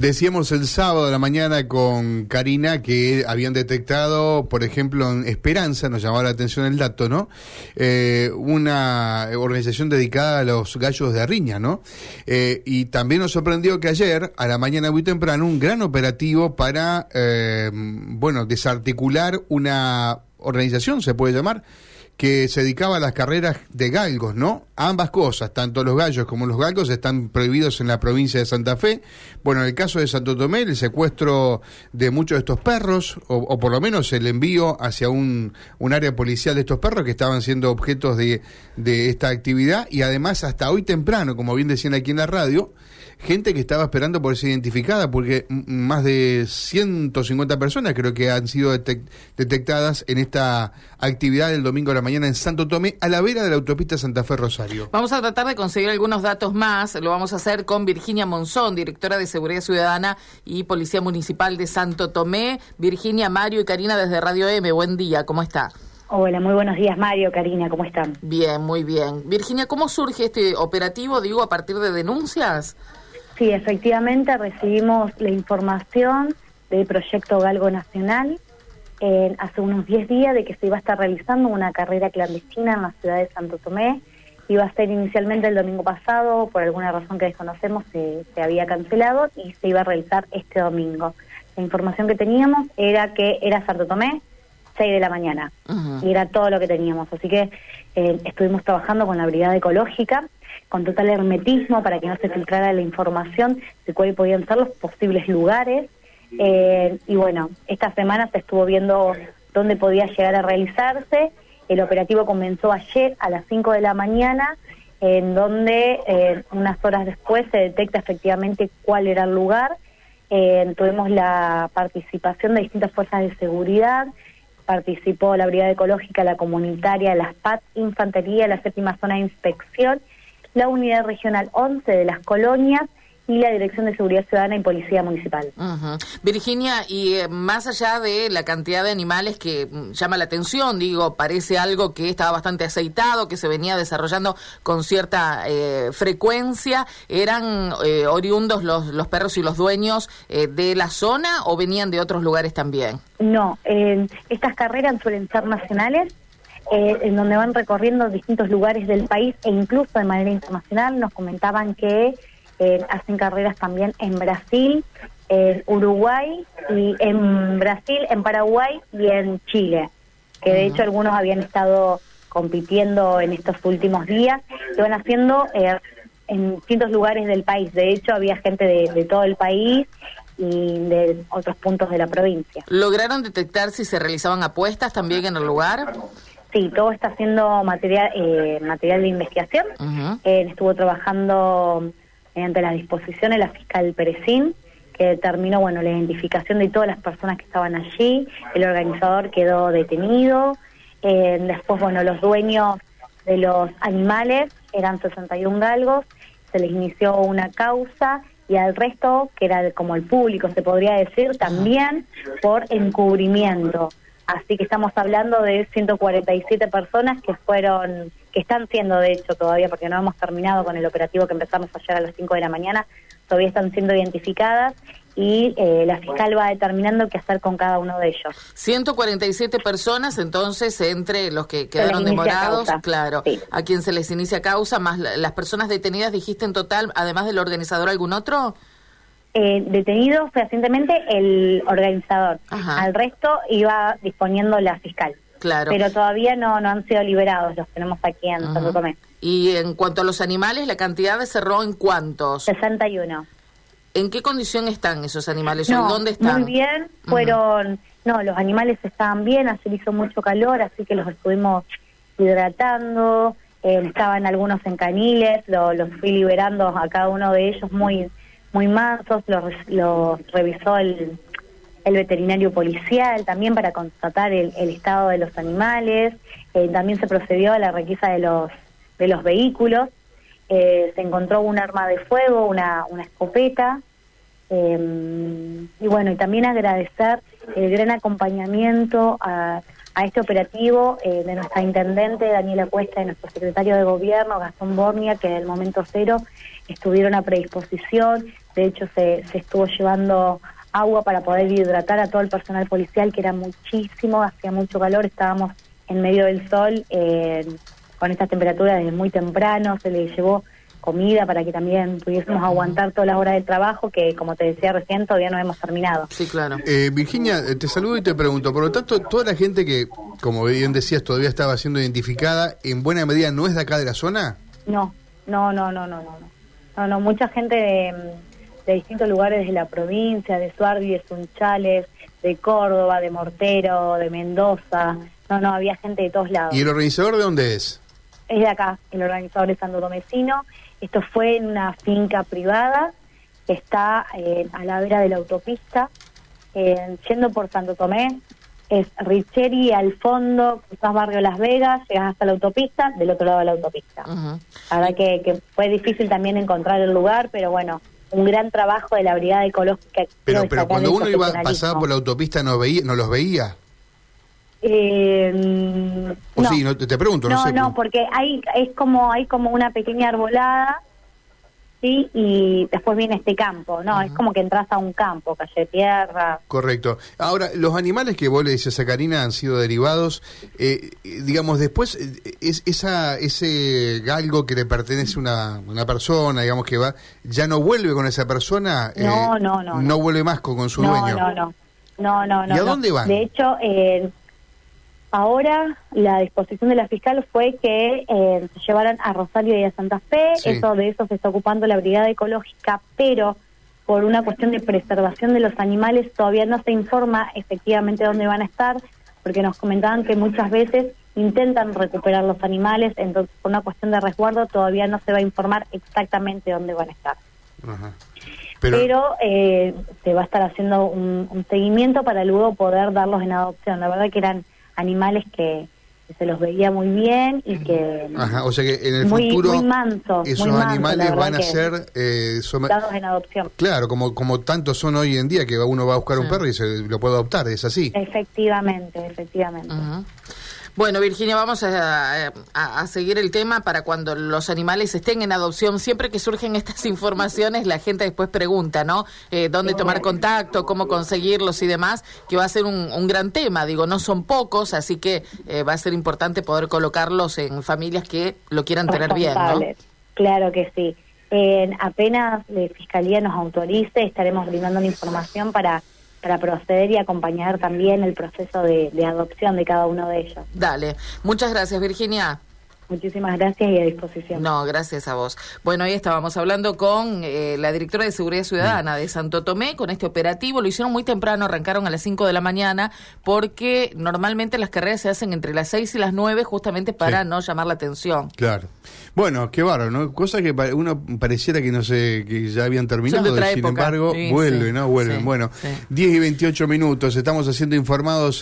Decíamos el sábado de la mañana con Karina que habían detectado, por ejemplo, en Esperanza, nos llamaba la atención el dato, ¿no? Eh, una organización dedicada a los gallos de Arriña, ¿no? Eh, y también nos sorprendió que ayer, a la mañana muy temprano, un gran operativo para, eh, bueno, desarticular una organización, se puede llamar, que se dedicaba a las carreras de galgos, ¿no? Ambas cosas, tanto los gallos como los galgos están prohibidos en la provincia de Santa Fe. Bueno, en el caso de Santo Tomé, el secuestro de muchos de estos perros, o, por lo menos el envío hacia un, un, área policial de estos perros que estaban siendo objetos de, de esta actividad, y además hasta hoy temprano, como bien decían aquí en la radio, gente que estaba esperando por ser identificada, porque más de 150 personas creo que han sido detectadas en esta actividad del domingo de la mañana en Santo Tomé, a la vera de la autopista Santa Fe Rosario. Vamos a tratar de conseguir algunos datos más, lo vamos a hacer con Virginia Monzón, directora de Seguridad Ciudadana y Policía Municipal de Santo Tomé. Virginia, Mario y Karina desde Radio M, buen día, ¿cómo está? Hola, muy buenos días Mario, Karina, ¿cómo están? Bien, muy bien. Virginia, ¿cómo surge este operativo, digo, a partir de denuncias? Sí, efectivamente recibimos la información del proyecto Galgo Nacional hace unos 10 días de que se iba a estar realizando una carrera clandestina en la ciudad de Santo Tomé. Iba a ser inicialmente el domingo pasado, por alguna razón que desconocemos se, había cancelado y se iba a realizar este domingo. La información que teníamos era que era Santo Tomé, 6 de la mañana, y era todo lo que teníamos. Así que eh, estuvimos trabajando con la Brigada Ecológica con total hermetismo para que no se filtrara la información de cuáles podían ser los posibles lugares. Eh, y bueno, esta semana se estuvo viendo dónde podía llegar a realizarse. El operativo comenzó ayer a las 5 de la mañana, en donde eh, unas horas después se detecta efectivamente cuál era el lugar. Eh, tuvimos la participación de distintas fuerzas de seguridad, participó la Brigada Ecológica, la Comunitaria, las PAT, Infantería, la Séptima Zona de Inspección la Unidad Regional 11 de las Colonias y la Dirección de Seguridad Ciudadana y Policía Municipal. Virginia, y eh, más allá de la cantidad de animales que mm, llama la atención, digo, parece algo que estaba bastante aceitado, que se venía desarrollando con cierta eh, frecuencia, ¿eran eh, oriundos los, los perros y los dueños de la zona o venían de otros lugares también? No, estas carreras suelen ser nacionales eh, en donde van recorriendo distintos lugares del país e incluso de manera internacional. Nos comentaban que eh, hacen carreras también en Brasil, en Uruguay, y en Brasil, en Paraguay y en Chile, que de hecho algunos habían estado compitiendo en estos últimos días, que van haciendo eh, en distintos lugares del país. De hecho, había gente de, de todo el país y de otros puntos de la provincia. ¿Lograron detectar si se realizaban apuestas también en el lugar? Sí, todo está siendo material eh, material de investigación. Eh, estuvo trabajando mediante las disposiciones la fiscal Perecín, que determinó bueno la identificación de todas las personas que estaban allí. El organizador quedó detenido. Eh, después, bueno, los dueños de los animales eran 61 galgos. Se les inició una causa y al resto, que era como el público, se podría decir, también por encubrimiento. Así que estamos hablando de 147 personas que fueron, que están siendo de hecho todavía, porque no hemos terminado con el operativo que empezamos ayer a las 5 de la mañana, todavía están siendo identificadas y eh, la fiscal va determinando qué hacer con cada uno de ellos. 147 personas, entonces, entre los que quedaron demorados, claro, a quien se les inicia causa, más las personas detenidas, dijiste en total, además del organizador, ¿algún otro? eh, detenido fehacientemente el organizador. Al resto iba disponiendo la fiscal. Claro. Pero todavía no, no han sido liberados, los tenemos aquí en Santo Tomé. Y en cuanto a los animales, ¿la cantidad de cerró en cuántos? 61. ¿En qué condición están esos animales? ¿Dónde están? Muy bien, fueron... No, los animales estaban bien, ayer hizo mucho calor, así que los estuvimos hidratando, eh, estaban algunos en caniles, los fui liberando a cada uno de ellos muy muy mansos, los, revisó el, el, veterinario policial también para constatar el, estado de los animales, eh, también se procedió a la requisa de los, de los vehículos, eh, se encontró un arma de fuego, una, una escopeta, em, y bueno, y también agradecer el gran acompañamiento a, a este operativo eh, de nuestra intendente Daniela Cuesta y nuestro secretario de gobierno Gastón Bornia, que en el momento cero estuvieron a predisposición, de hecho se, se estuvo llevando agua para poder hidratar a todo el personal policial, que era muchísimo, hacía mucho calor, estábamos en medio del sol eh, con estas temperaturas desde muy temprano, se le llevó comida para que también pudiésemos aguantar todas las horas de trabajo que, como te decía recién, todavía no hemos terminado. Sí, claro. Eh, Virginia, te saludo y te pregunto, por lo tanto, toda la gente que, como bien decías, todavía estaba siendo identificada, en buena medida no es de acá de la zona? No, no, no, no, no, no. No, no, mucha gente de, de distintos lugares de la provincia, de Suardi, de Sunchales, de Córdoba, de Mortero, de Mendoza. No, no, había gente de todos lados. ¿Y el organizador de dónde es? Es de acá, el organizador es Santo Tomecino. Esto fue en una finca privada que está eh, a la vera de la autopista, eh, yendo por Santo Tomé. Es Richeri al fondo, cruzás barrio Las Vegas, llegas hasta la autopista, del otro lado de la autopista. Ujú. La verdad que, que fue difícil también encontrar el lugar, pero bueno, un gran trabajo de la Brigada Ecológica. Pero, pero cuando uno iba pasaba por la autopista, ¿no, veía, no los veía? Eh, O no. sí, no, te, te pregunto, no, no, sé. no, porque hay es como hay como una pequeña arbolada, sí, y después viene este campo, no, es como que entras a un campo, calle de tierra. Correcto. Ahora, los animales que vos le dices a Karina han sido derivados, eh, digamos, después, eh, es, esa, ese galgo que le pertenece a una, una persona, digamos que va, ya no vuelve con esa persona, eh, No, no, no, no no. vuelve más con, con su no, dueño. no, no, no, no, no. ¿Y a no. dónde van? De hecho, eh, ahora la disposición de la fiscal fue que eh, se llevaran a Rosario y a Santa Fe. Sí. Eso de eso se está ocupando la Brigada Ecológica, pero por una cuestión de preservación de los animales todavía no se informa efectivamente dónde van a estar, porque nos comentaban que muchas veces intentan recuperar los animales, entonces por una cuestión de resguardo todavía no se va a informar exactamente dónde van a estar Ajá. pero, Pero, eh, se va a estar haciendo un, un seguimiento para luego poder darlos en adopción. La verdad que eran animales que, que se los veía muy bien y que ajá, o sea que en el muy, futuro muy manso, esos muy manso, la animales van a ser... eh, soma- dados en adopción. Claro, como, como tantos son hoy en día, que uno va a buscar un perro y se lo puede adoptar, es así. Efectivamente, efectivamente. Ujú. Bueno, Virginia, vamos a, a- a seguir el tema para cuando los animales estén en adopción. Siempre que surgen estas informaciones, la gente después pregunta, ¿no? Eh, ¿Dónde tomar contacto? ¿Cómo conseguirlos y demás? Que va a ser un, un gran tema. Digo, no son pocos, así que eh, va a ser importante poder colocarlos en familias que lo quieran tener bien, ¿no? Claro que sí. Eh, apenas la Fiscalía nos autorice, estaremos brindando la información para, para proceder y acompañar también el proceso de, adopción de cada uno de ellos. Dale. Muchas gracias, Virginia. Muchísimas gracias y a disposición. No, gracias a vos. Bueno, ahí estábamos hablando con eh, la directora de Seguridad Ciudadana de Santo Tomé con este operativo. Lo hicieron muy temprano, arrancaron a las 5 de la mañana, porque normalmente las carreras se hacen entre las 6 y las 9 justamente para Sí. no llamar la atención. Claro. Bueno, qué bárbaro, ¿no? Cosa que uno pareciera que no sé, que ya habían terminado, sin época. embargo, Sí, vuelven, sí, ¿no? Vuelven. sí, bueno, sí. 10 y 28 minutos, estamos haciendo informados